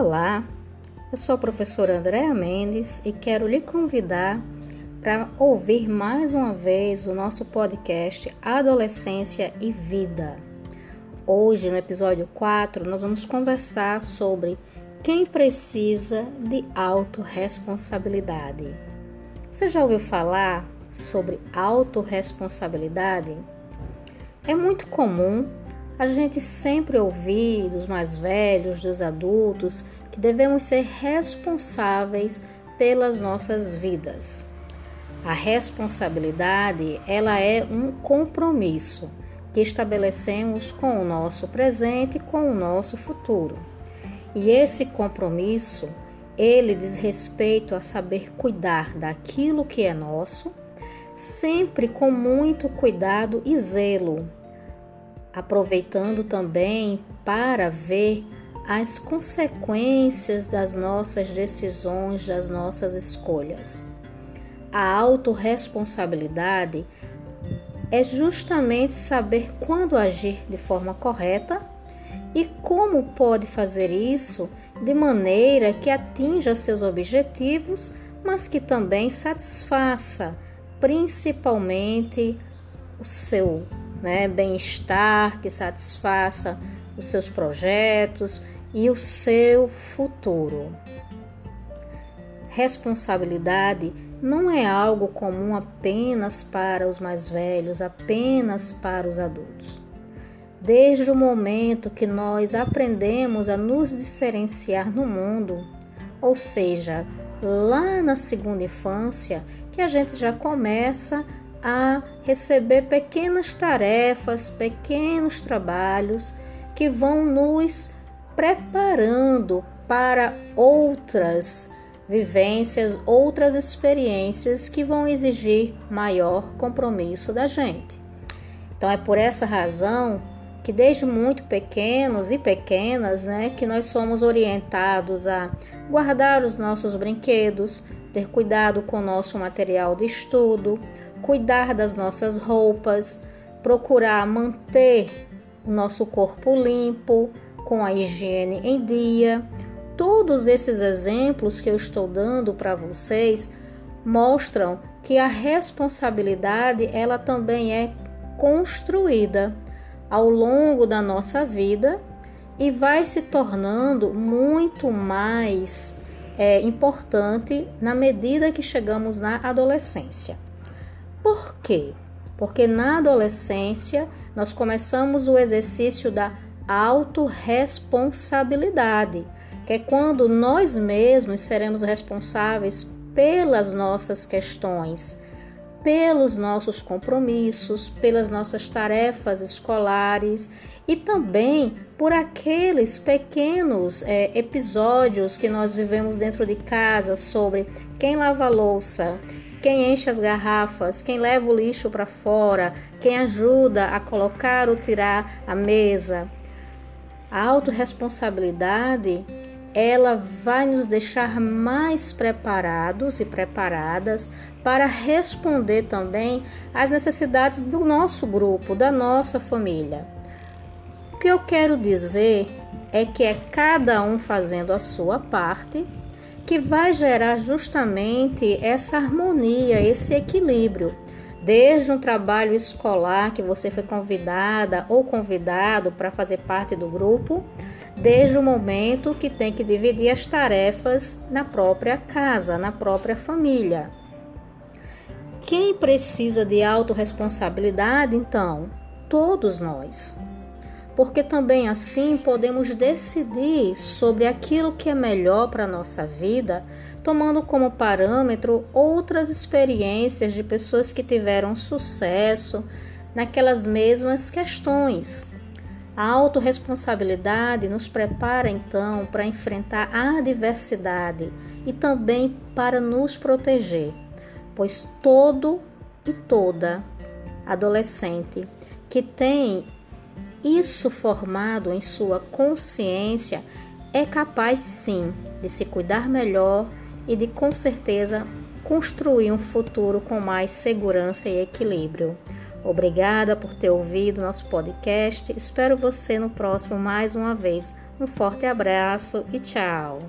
Olá, eu sou a professora Andréa Mendes e quero lhe convidar para ouvir mais uma vez o nosso podcast Adolescência e Vida. Hoje, no episódio 4, nós vamos conversar sobre quem precisa de autorresponsabilidade. Você já ouviu falar sobre autorresponsabilidade? É muito comum a gente sempre ouvir dos mais velhos, dos adultos, que devemos ser responsáveis pelas nossas vidas. A responsabilidade, ela é um compromisso que estabelecemos com o nosso presente e com o nosso futuro. E esse compromisso, ele diz respeito a saber cuidar daquilo que é nosso, sempre com muito cuidado e zelo, aproveitando também para ver as consequências das nossas decisões, das nossas escolhas. A autorresponsabilidade é justamente saber quando agir de forma correta e como pode fazer isso de maneira que atinja seus objetivos, mas que também satisfaça principalmente o seu né, bem-estar, que satisfaça os seus projetos e o seu futuro. Responsabilidade não é algo comum apenas para os mais velhos, apenas para os adultos. Desde o momento que nós aprendemos a nos diferenciar no mundo, ou seja, lá na segunda infância, que a gente já começa a receber pequenas tarefas, pequenos trabalhos que vão nos preparando para outras vivências, outras experiências que vão exigir maior compromisso da gente. Então é por essa razão que desde muito pequenos e pequenas, né, que nós somos orientados a guardar os nossos brinquedos, ter cuidado com o nosso material de estudo, cuidar das nossas roupas, procurar manter o nosso corpo limpo, com a higiene em dia. Todos esses exemplos que eu estou dando para vocês mostram que a responsabilidade ela também é construída ao longo da nossa vida e vai se tornando muito mais é, importante na medida que chegamos na adolescência. Por quê? Porque na adolescência nós começamos o exercício da autorresponsabilidade, que é quando nós mesmos seremos responsáveis pelas nossas questões, pelos nossos compromissos, pelas nossas tarefas escolares e também por aqueles pequenos é, episódios que nós vivemos dentro de casa sobre quem lava a louça, quem enche as garrafas, quem leva o lixo para fora, quem ajuda a colocar ou tirar a mesa. A autorresponsabilidade, ela vai nos deixar mais preparados e preparadas para responder também às necessidades do nosso grupo, da nossa família. O que eu quero dizer é que é cada um fazendo a sua parte que vai gerar justamente essa harmonia, esse equilíbrio. Desde um trabalho escolar que você foi convidada ou convidado para fazer parte do grupo, desde o momento que tem que dividir as tarefas na própria casa, na própria família. Quem precisa de autorresponsabilidade, então? Todos nós porque também assim podemos decidir sobre aquilo que é melhor para a nossa vida, tomando como parâmetro outras experiências de pessoas que tiveram sucesso naquelas mesmas questões. A autorresponsabilidade nos prepara então para enfrentar a adversidade e também para nos proteger, pois todo e toda adolescente que tem isso formado em sua consciência é capaz sim de se cuidar melhor e de com certeza construir um futuro com mais segurança e equilíbrio. Obrigada por ter ouvido nosso podcast. Espero você no próximo mais uma vez. Um forte abraço e tchau!